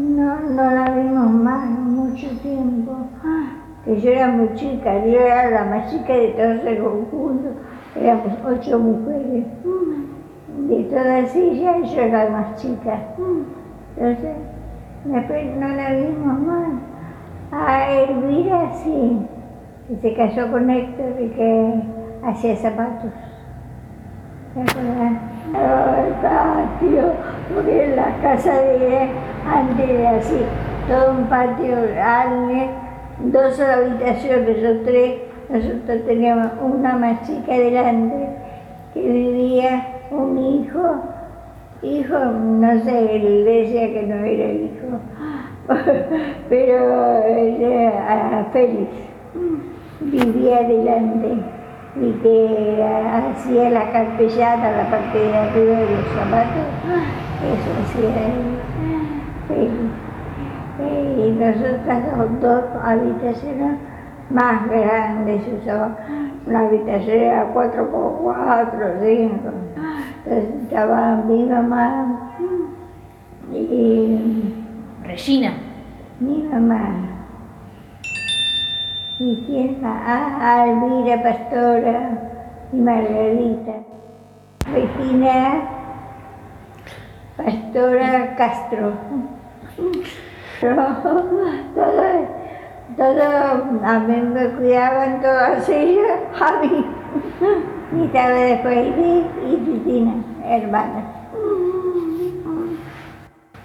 No, no la vimos más mucho tiempo. Que yo era muy chica, yo era la más chica de todos el conjunto. Éramos ocho mujeres. De todas ellas, yo era la más chica. Entonces, después no la vimos más. A Elvira sí, que se casó con Héctor y que hacía zapatos. ¿Te acuerdas? el patio, porque la casa de antes era así, todo un patio grande, dos habitaciones o tres, nosotros teníamos una más chica delante, que vivía un hijo, hijo, no sé, él decía que no era el hijo, pero era Félix, vivía delante y que hacía la carpellada, la parte de arriba de los zapatos, eso hacía él. Y nosotras dos habitaciones más grandes usaba. Una habitación era 4x4, 5. Entonces estaba mi mamá y... Regina. Mi mamá ¿Y quién más? Ah, Alvira Pastora y Margarita. Regina Pastora Castro. Todos, todo, a mí me cuidaban todas ellas, a mí. Y estaba después y Cristina, hermanas.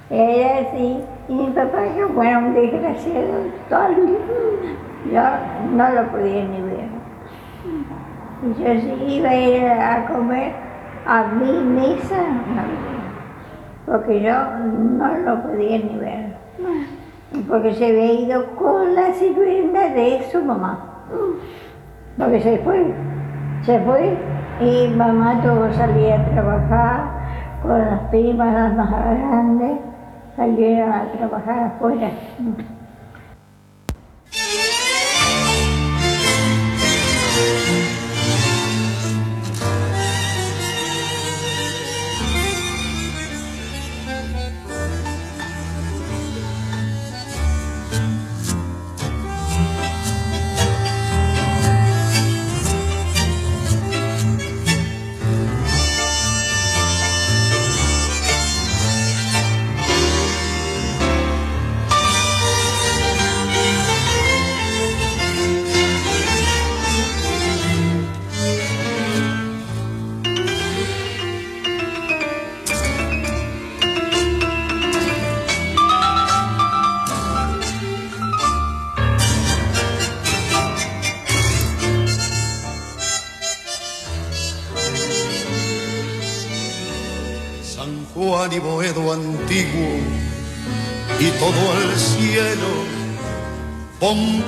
Era así, y mi papá que fue un desgraciado total. Yo no lo podía ni ver. Y yo si iba a ir a comer a mi mesa, porque yo no lo podía ni ver. Porque se había ido con la sirvienta de su mamá. Porque se fue, se fue y mamá tuvo que salir a trabajar con las primas las más grandes, salieron a trabajar afuera.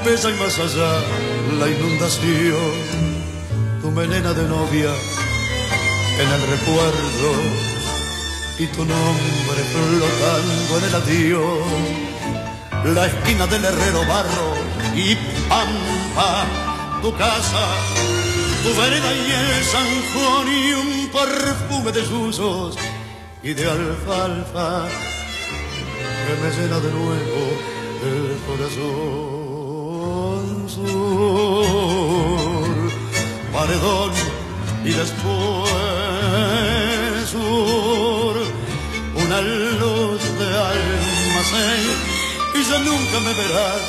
Pompeya y más allá la inundación, tu melena de novia en el recuerdo y tu nombre flotando en el adiós. La esquina del herrero barro y pampa, tu casa, tu vereda y el San y un perfume de susos y de alfalfa que me llena de nuevo y después sur, una luz de almacén y ya nunca me verás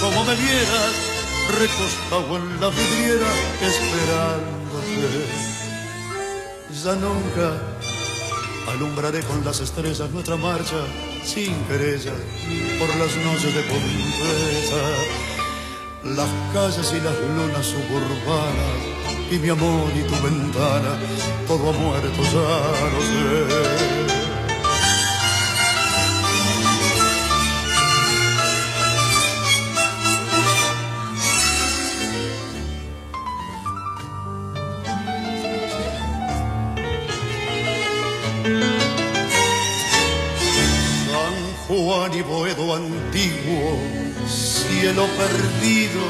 como me vieras recostado en la vidriera esperándote. Ya nunca alumbraré con las estrellas nuestra marcha sin querella por las noches de Pompeya las calles y las lunas suburbanas, y mi amor y tu ventana, todo ha muerto, ya no sé. San Juan y Boedo antiguo cielo perdido,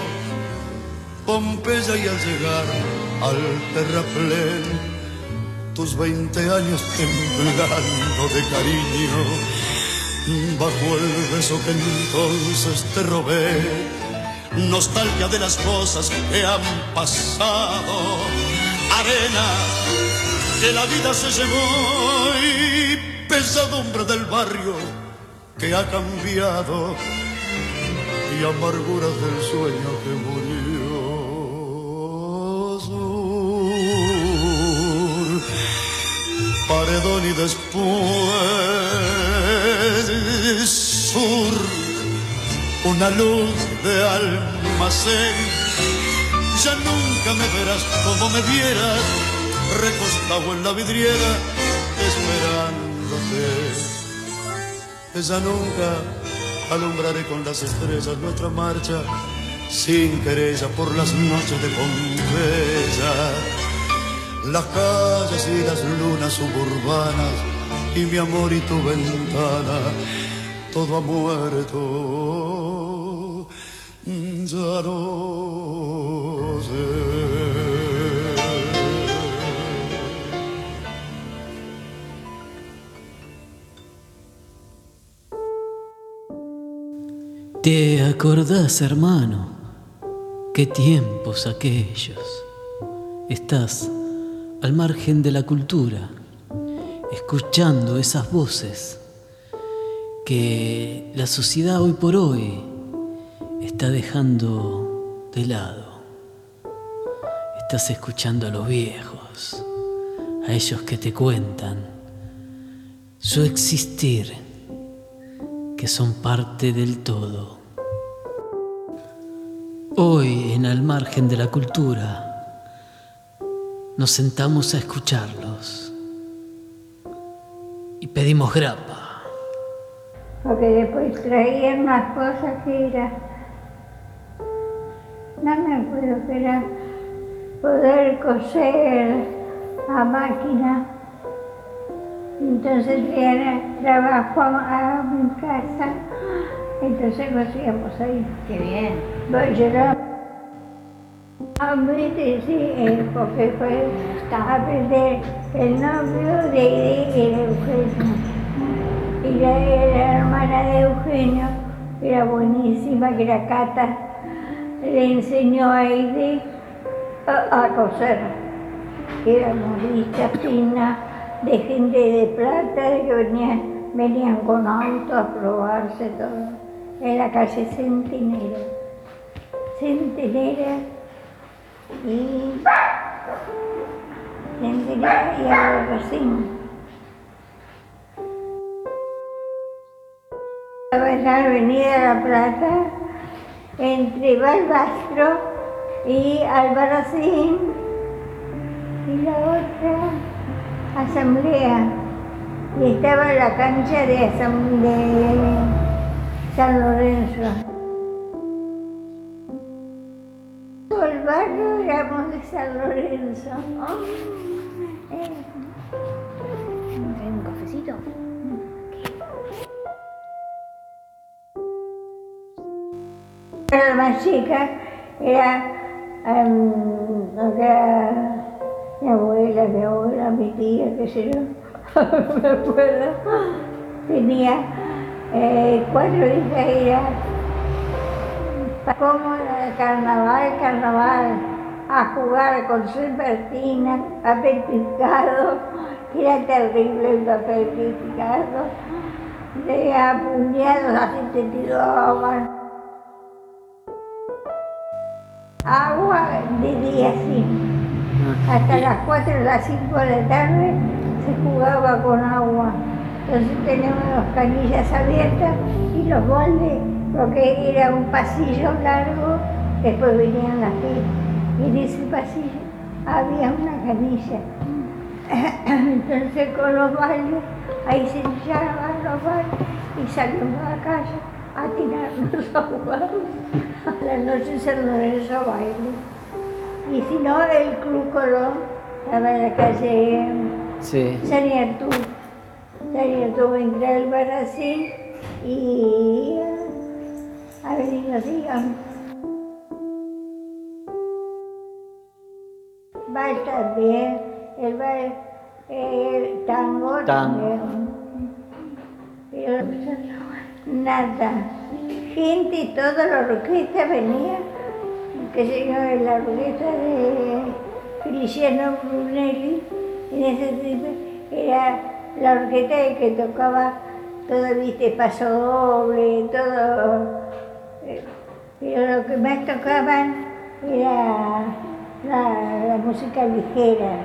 Pompeya y al llegar al terraplén, tus veinte años temblando de cariño, bajo el beso que entonces te robé. Nostalgia de las cosas que han pasado, arena que la vida se llevó y pesadumbre del barrio que ha cambiado y amarguras del sueño que murió. Paredón y después sur, una luz de almacén. Ya nunca me verás como me vieras, recostado en la vidriera, esperándote. Ya nunca alumbraré con las estrellas nuestra marcha, sin querella por las noches de Pompeya. Las calles y las lunas suburbanas y mi amor y tu ventana, todo ha muerto, ya no sé. ¿Te acordás, hermano? ¿Qué tiempos aquellos? Estás al margen de la cultura escuchando esas voces que la sociedad hoy por hoy está dejando de lado. Estás escuchando a los viejos, a ellos que te cuentan su existir, que son parte del todo. Hoy, en Al margen de la cultura, nos sentamos a escucharlos y pedimos grapa. Porque después traían más cosas que era, no me acuerdo que era poder coser a máquina. Entonces era trabajo a, mi casa, entonces cosíamos ahí. Qué bien. Bueno, a mí sí, porque fue el novio de, Eugenio. Y la, hermana de Eugenio era buenísima, que era Cata, le enseñó a Aide a, coser. Era modista fina, de gente de plata, que venían, venían con auto a probarse todo. En la calle Centinela. Centinela y Centinela y Albarracín. Estaba en la Avenida La Plata, entre Balbastro y Albarracín, y la otra asamblea. Y estaba la cancha de, de San Lorenzo. San Lorenzo. Eh. ¿Un cafecito? La más chica era, um, era mi abuela, mi abuela, mi tía, qué sé yo, me acuerdo. Tenía eh, cuatro hijas, era como el carnaval, carnaval, a jugar con serpentina, papel picado, que era terrible el papel picado, de apuñados así te tiraban. Agua de día sí. Hasta las 4 o las 5 de la tarde se jugaba con agua. Entonces teníamos las canillas abiertas y los baldes porque era un pasillo largo, después venían las filas, y en ese pasillo había una canilla. Entonces con los bailes, ahí se echaban los bailes y salíamos a la calle a tirarnos a jugar. A la noche se nos a baile. Y si no, el Club Colón estaba en la calle sí. San Arturo. San Arturo entra el bar así y Avenida Sigan. Va también, el, el tango, tango. también. nada. Gente, toda la orquesta venía, que se llama la orquesta de Feliciano Brunelli, en ese tiempo era la orquesta que tocaba todo, viste, paso doble, todo. eh, Pero lo que más tocaban era la, música ligera,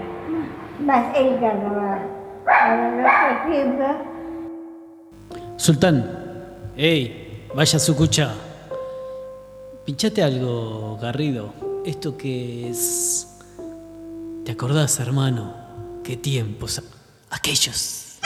más el carnaval. Ahora en otro tiempo, Sultán, hey, vaya su cucha. Pinchate algo, Garrido. Esto que es. ¿Te acordás, hermano? ¿Qué tiempos? Aquellos.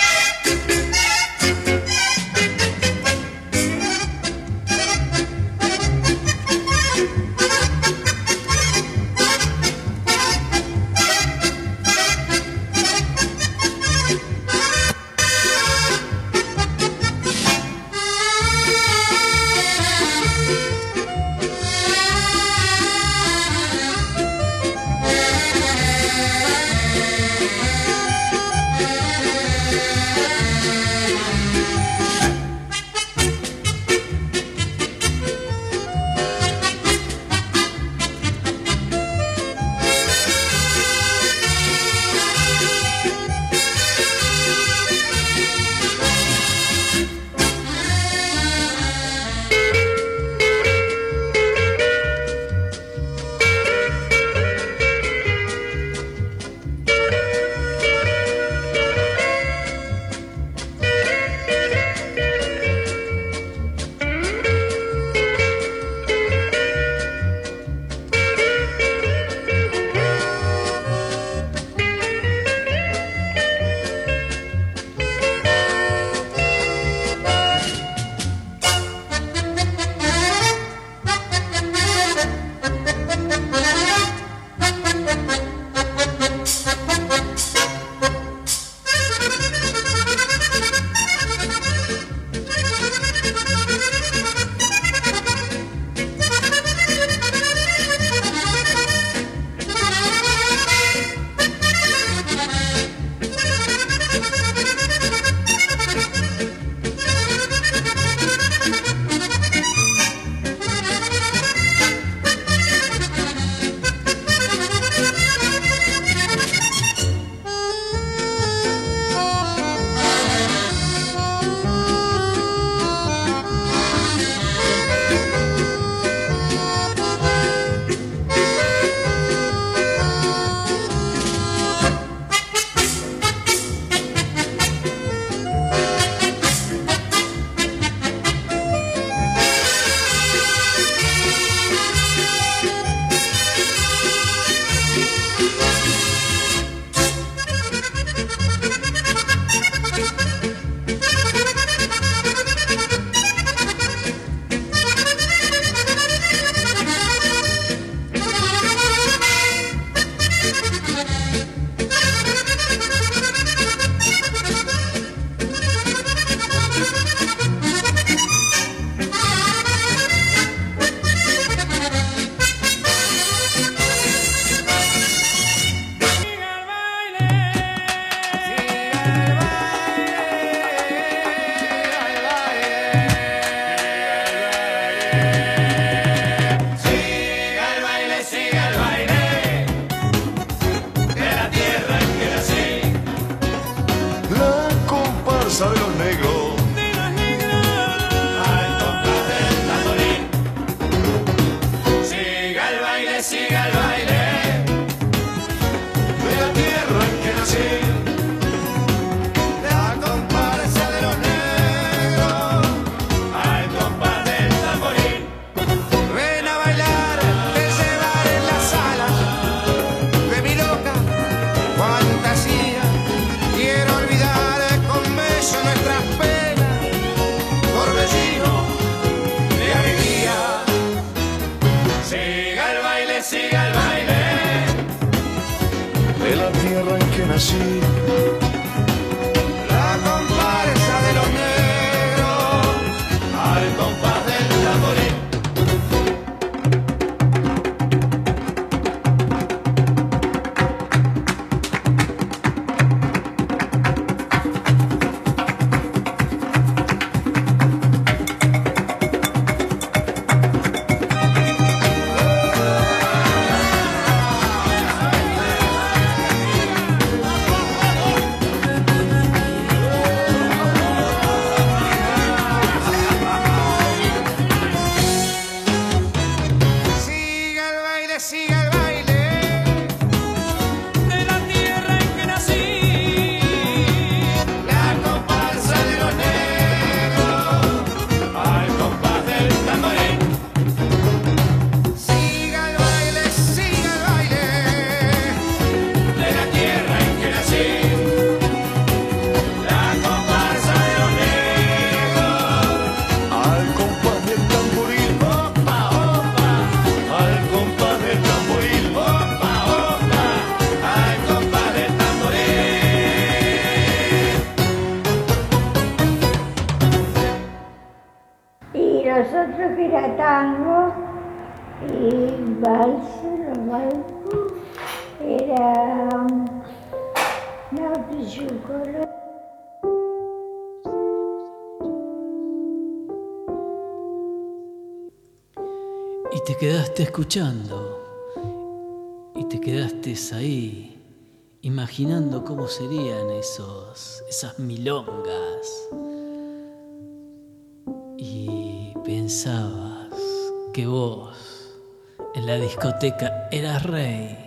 Te quedaste escuchando. Y te quedaste ahí, imaginando cómo serían esos, esas milongas. Y pensabas que vos en la discoteca eras rey,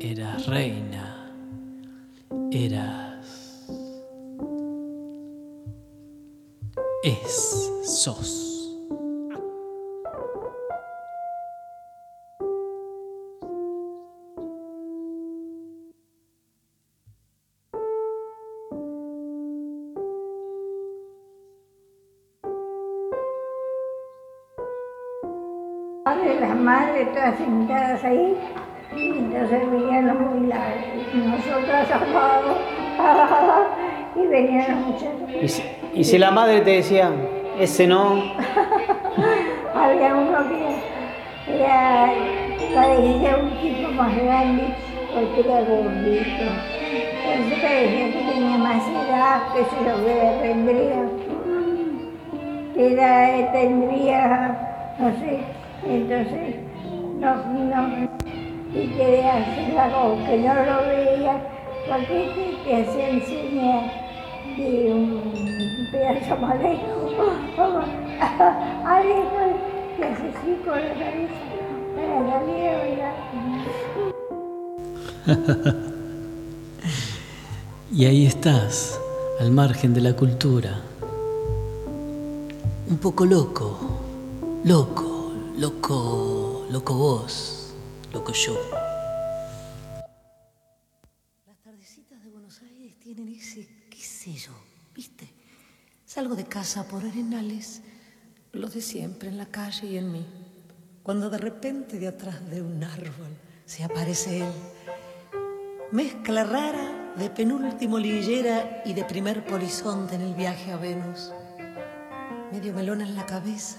eras reina, eras... Es, sos. Las madres todas sentadas ahí, y entonces venían los jubilados, nosotros abajo, abajo, y venían los muchachos. Y si, y si la madre te decía, ese no, Había uno que era, parecía un tipo más grande, porque era gordito. Entonces parecía que tenía más edad, que se lo que tendría. Que era, tendría, no sé, entonces, no, no, y quería hacer algo que no lo veía, porque te, te hacía enseñar de un pedazo más lejos, algo que hace así con la cabeza para salir a. Y ahí estás, al margen de la cultura. Un poco loco, loco, loco, loco vos, loco yo. Las tardecitas de Buenos Aires tienen ese, qué sé yo, ¿viste? Salgo de casa por arenales, lo de siempre en la calle y en mí. Cuando de repente de atrás de un árbol se aparece él. Mezcla rara de penúltimo lillera y de primer polizonte en el viaje a Venus. Medio melón en la cabeza,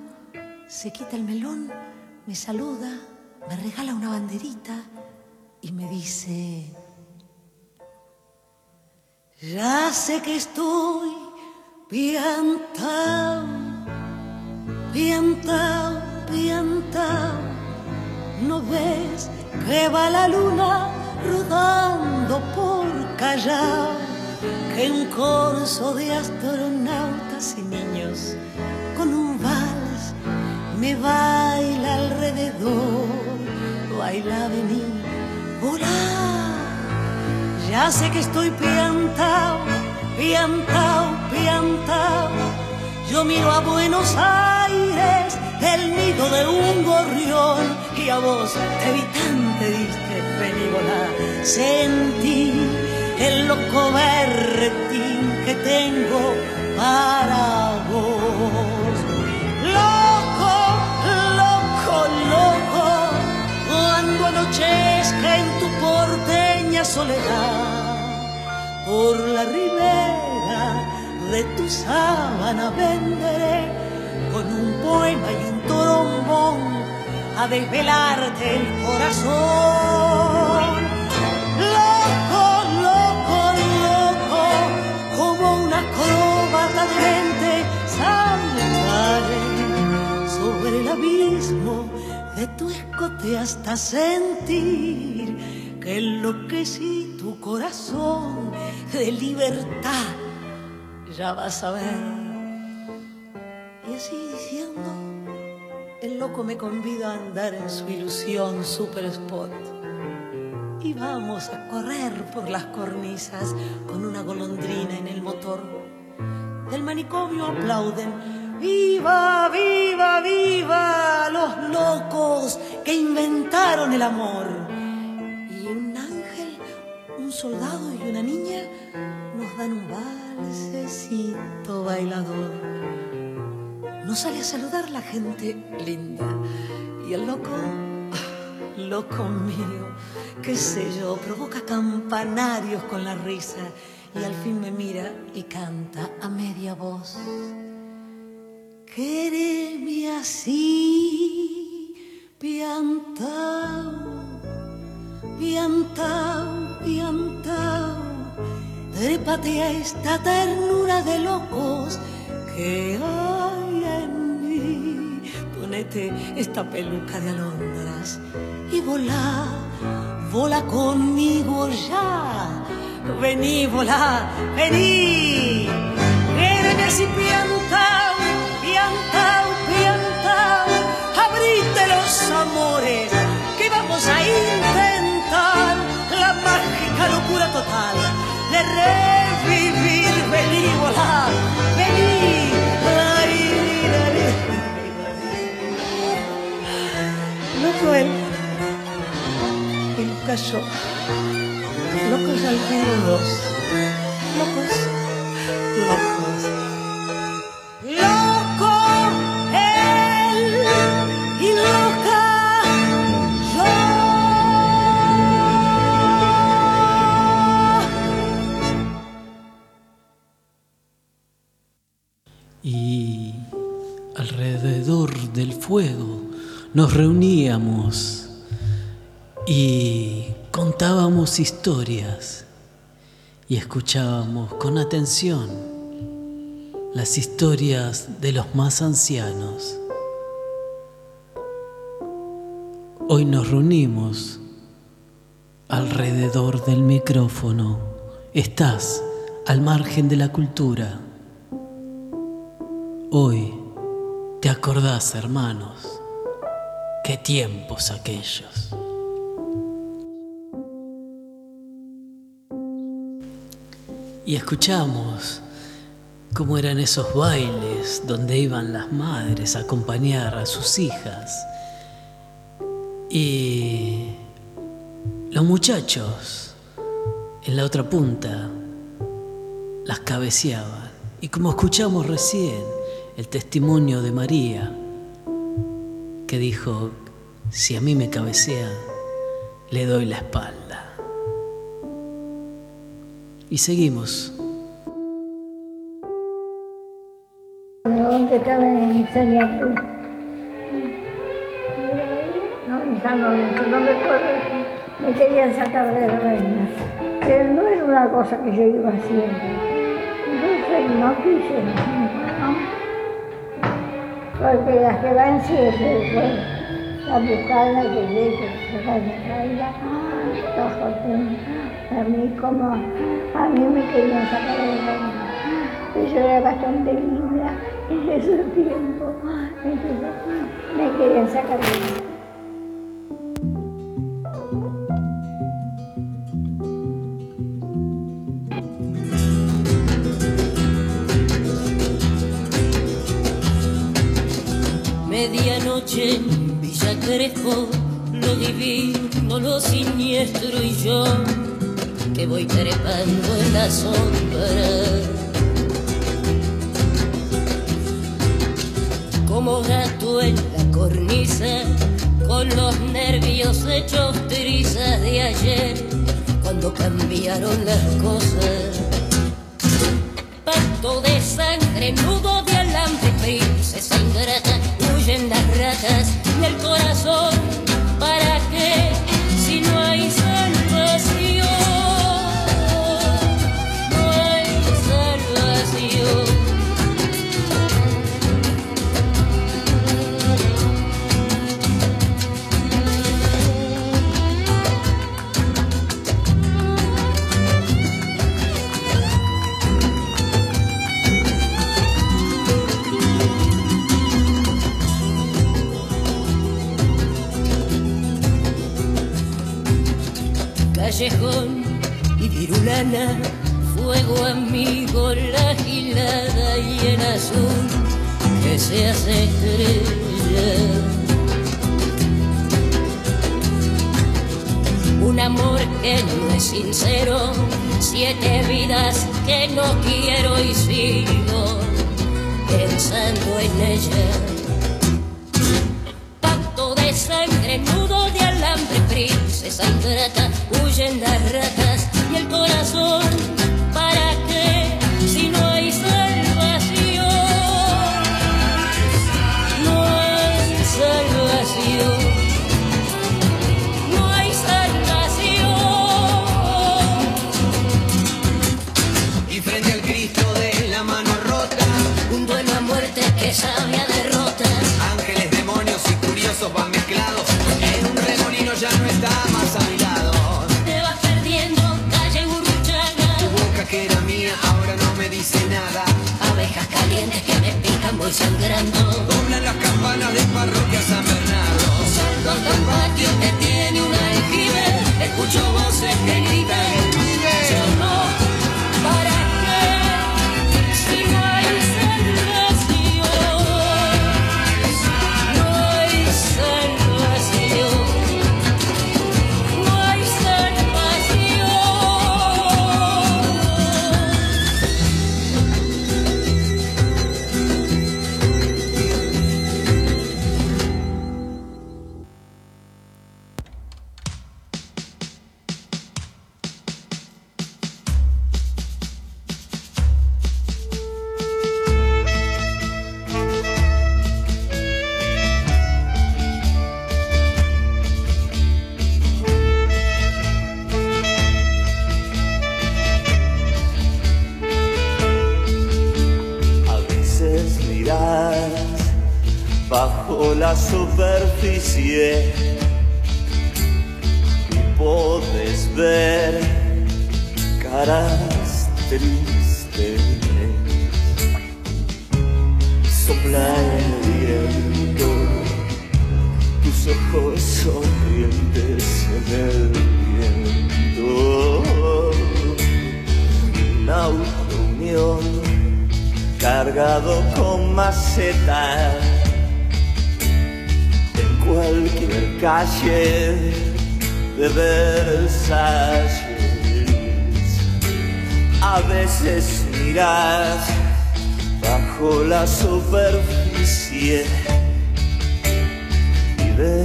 se quita el melón, me saluda, me regala una banderita y me dice, ya sé que estoy piantao, piantao, piantao, no ves que va la luna rodando por Callao, que un corso de astronautas y niños con un vals me baila alrededor, baila vení, volá. Ya sé que estoy piantao, piantao, piantao. Yo miro a Buenos Aires, el nido de un gorrión, y a vos te vi tan triste, vení. Sentí el loco berretín que tengo para anochezca en tu porteña soledad, por la ribera de tu sábana venderé con un poema y un torombón a desvelarte el corazón. Loco, loco, loco, como una acróbata de mente saltaré sobre el abismo de tu escote hasta sentir que enloquecí tu corazón de libertad. Ya vas a ver. Y así diciendo, el loco me convida a andar en su ilusión super spot. Y vamos a correr por las cornisas con una golondrina en el motor. del manicomio aplauden. ¡Viva, viva, viva los locos que inventaron el amor! Y un ángel, un soldado y una niña nos dan un balsecito bailador. Nos sale a saludar la gente linda y el loco, loco mío, qué sé yo, provoca campanarios con la risa y al fin me mira y canta a media voz. Quereme así, piantao, piantao, piantao, trépate a esta ternura de locos que hay en mí. Ponete esta peluca de alondras y volá, volá conmigo ya Vení, volá, vení. Quédeme así piantao, piantao, piantao. Abrite los amores que vamos a intentar la mágica locura total de revivir. Vení, volá, vení. Loco él, el cayó locos locos, locos. Nos reuníamos y contábamos historias y escuchábamos con atención las historias de los más ancianos. Hoy nos reunimos alrededor del micrófono. Estás al margen de la cultura. Hoy te acordás, hermanos, qué tiempos aquellos. y escuchamos cómo eran esos bailes donde iban las madres a acompañar a sus hijas. Y los muchachos en la otra punta las cabeceaban. Y como escuchamos recién el testimonio de María, que dijo, si a mí me cabecean, le doy la espalda. Y seguimos. ¿Dónde estaba en Saniapu? No, Lorenzo, no me acuerdo. Me querían sacar de reina. Pero no era una cosa que yo iba haciendo. No. Porque las que van siempre, bueno, la buscada que llegue, se va a a mí como a mí me querían sacar de reina. Pero yo era bastante linda en ese tiempo, entonces me querían sacar de reina. Crespo, lo divino, lo siniestro y yo que voy trepando en la sombra. Como gato en la cornisa, con los nervios hechos trizas de ayer, cuando cambiaron las cosas. Pacto de sangre, nudo de alambre, princesa ingrata, huyen las ratas del corazón. ¿Para qué? Y virulana fuego amigo, la gilada y el azul que se hace estrella. Un amor que no es sincero, siete vidas que no quiero y sigo pensando en ella. Pacto de sangre, nudo de alambre, princesa ingrata, huyen las ratas y el corazón, ¿para qué? Si no hay salvación, no hay salvación. No hay salvación. Y frente al Cristo de la mano rota, Un duelo a muerte que sabe Calientes que me pican, voy sangrando. Doblan las campanas de parroquia San Bernardo. Salgo hasta un patio que tiene un aljibe. Escucho voces que gritan.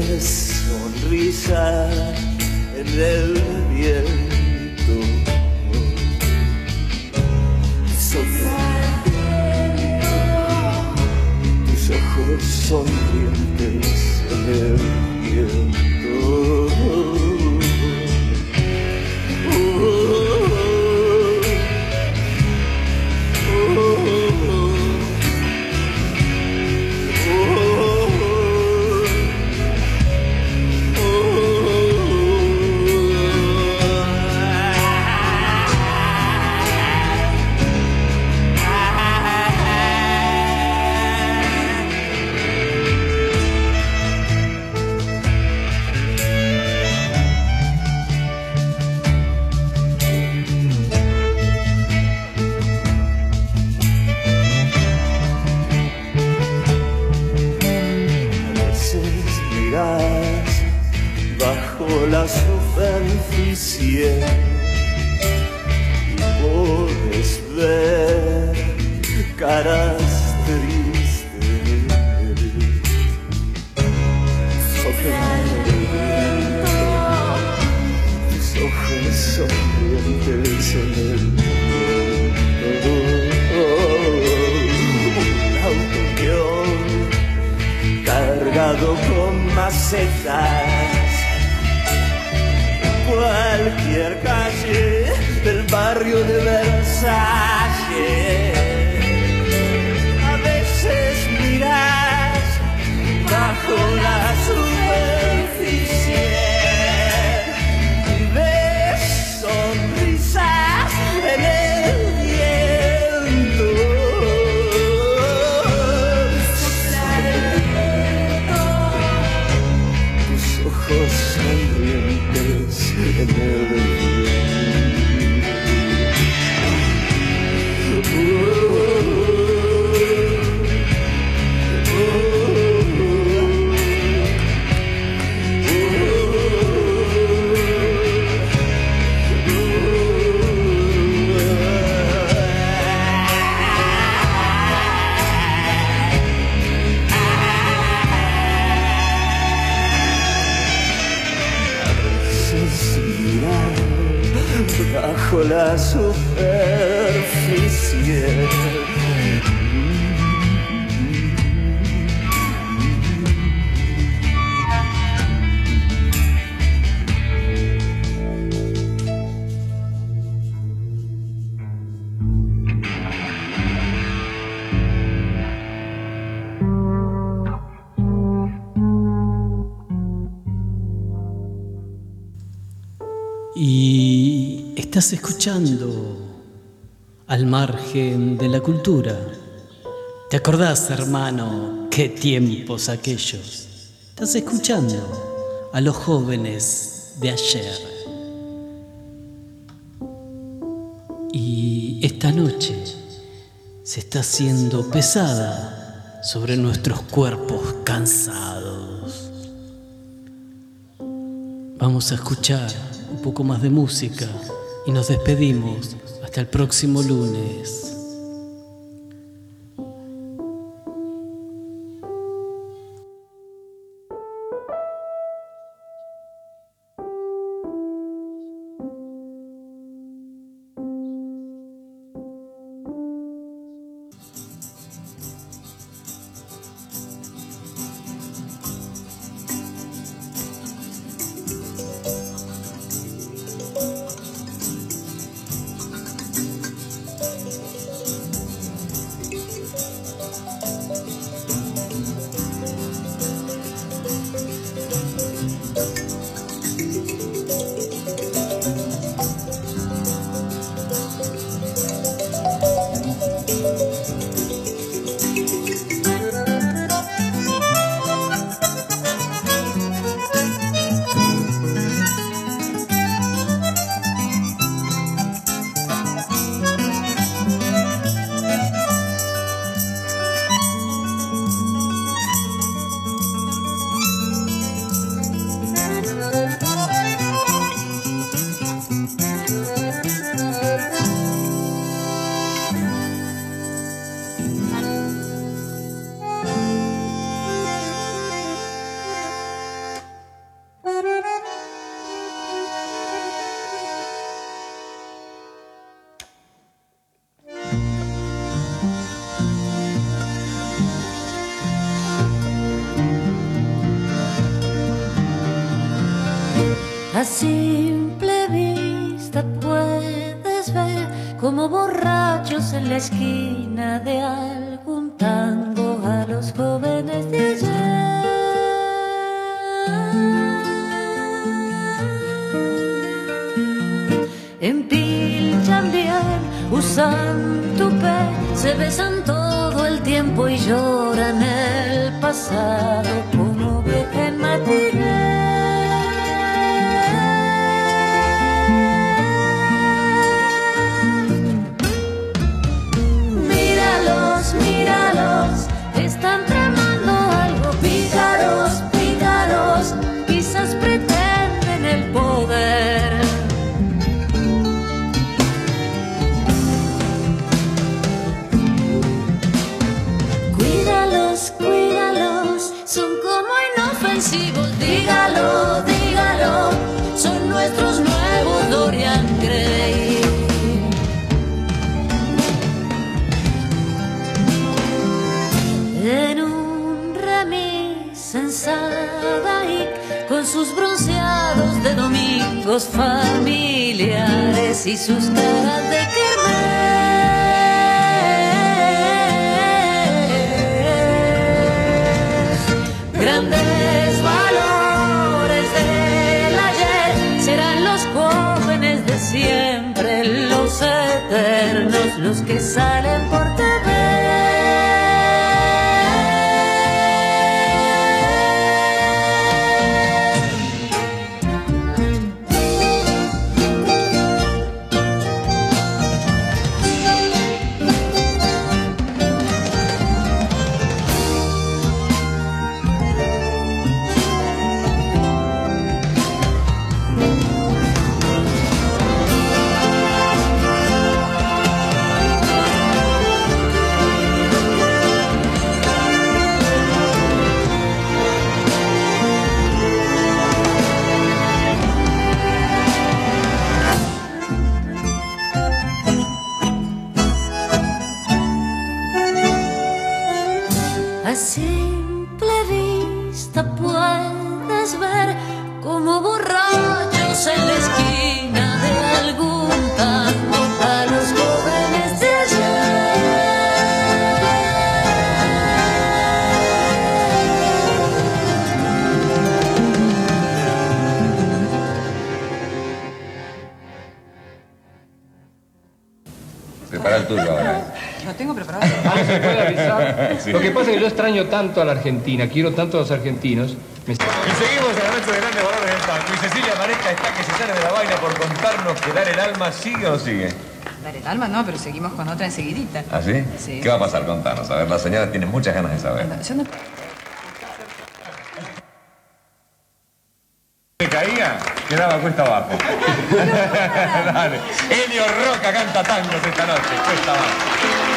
Y ves sonrisa en el viento. Sopla tus ojos sonrientes en el viento. Cargado con macetas. Cualquier calle del barrio de Versalles. A veces miras bajo la estás escuchando al margen de la cultura. ¿Te acordás, hermano, qué tiempos aquellos? Estás escuchando a los jóvenes de ayer. Y esta noche se está haciendo pesada sobre nuestros cuerpos cansados. Vamos a escuchar un poco más de música y nos despedimos hasta el próximo lunes. A simple vista puedes ver como borrachos en la esquina de algún tango a los jóvenes de ayer. En Pilchan bien usan tupé, se besan todo el tiempo y lloran el pasado como oveja en domingos familiares y sus caras de kermés. Grandes valores del ayer serán los jóvenes de siempre, los eternos, los que salen por Sí. Lo que pasa es que yo extraño tanto a la Argentina, quiero tanto a los argentinos. Me- Y seguimos en la noche de grandes valores del tango. Y Cecilia Maresca está que se sale de la vaina por contarnos que dar el alma sigue o sigue. Dar el alma no, pero seguimos con otra enseguidita. ¿Ah, sí? Sí. ¿Qué va a pasar? Contanos. A ver, la señora tiene muchas ganas de saber. No, Yo no... Se caía, quedaba cuesta abajo. Dale. Elio Roca canta tangos esta noche, cuesta abajo.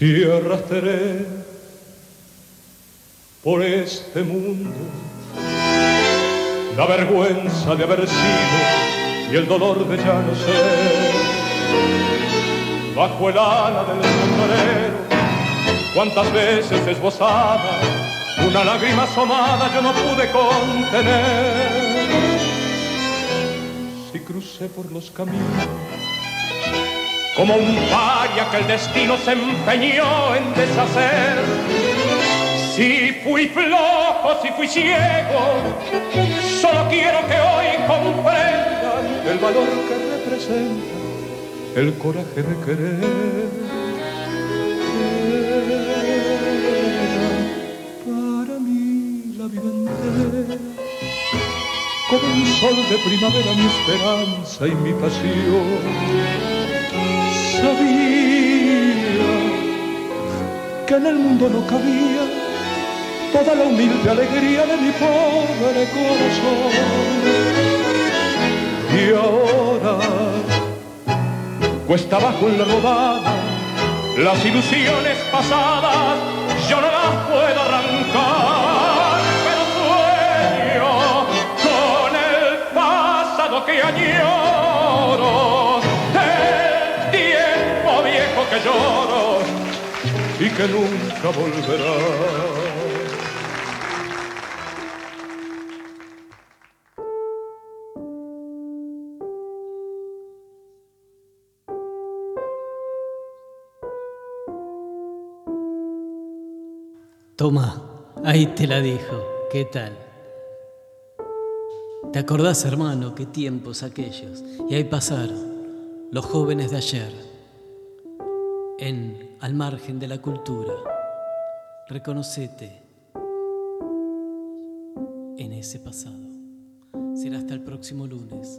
Si arrastré por este mundo la vergüenza de haber sido y el dolor de ya no ser. Bajo el ala del sombrero, cuántas veces esbozada, una lágrima asomada yo no pude contener. Si crucé por los caminos como un paria que el destino se empeñó en deshacer. Si fui flojo, si fui ciego, solo quiero que hoy comprendan el valor que representa el coraje de querer. Para mí la vida como un sol de primavera mi esperanza y mi pasión que en el mundo no cabía toda la humilde alegría de mi pobre corazón. Y ahora, cuesta abajo en la rodada, las ilusiones pasadas yo no las puedo arrancar, pero sueño con el pasado que añoro el tiempo viejo que lloro y que nunca volverá. Toma, ahí te la dijo. ¿Qué tal? ¿Te acordás, hermano, qué tiempos aquellos? Y ahí pasaron los jóvenes de ayer, en al margen de la cultura. Reconocete en ese pasado. Será hasta el próximo lunes.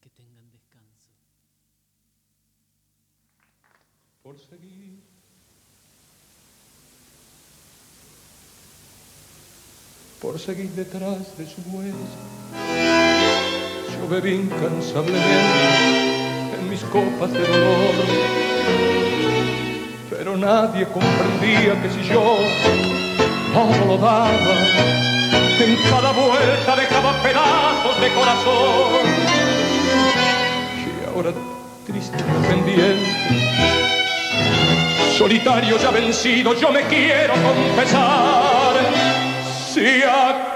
Que tengan descanso. por seguir. Por seguir detrás de su huella, bebí incansablemente en mis copas de dolor. Pero nadie comprendía que si yo todo lo daba, en cada vuelta dejaba pedazos de corazón. Y ahora triste y pendiente solitario ya vencido, yo me quiero confesar. Si aquella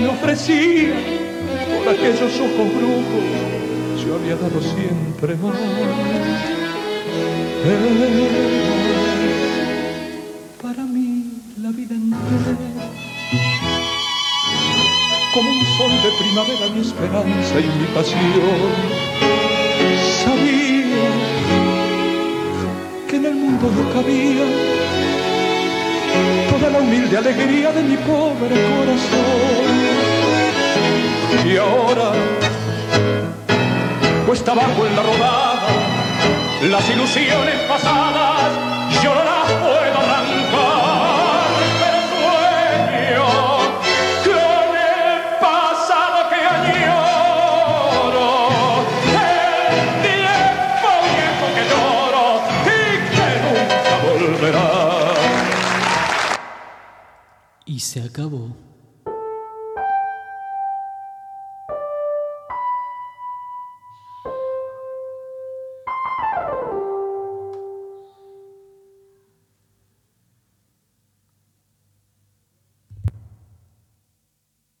me ofrecía por aquellos ojos brujos, yo había dado siempre más. Era para mí la vida entera como un sol de primavera mi esperanza y mi pasión. Sabía que en el mundo no cabía toda la humilde alegría de mi pobre corazón. Y ahora, cuesta abajo en la rodada, las ilusiones pasadas yo no las puedo arrancar. Pero sueño con el pasado que añoro, el tiempo viejo que lloro y que nunca volverá. Y se acabó.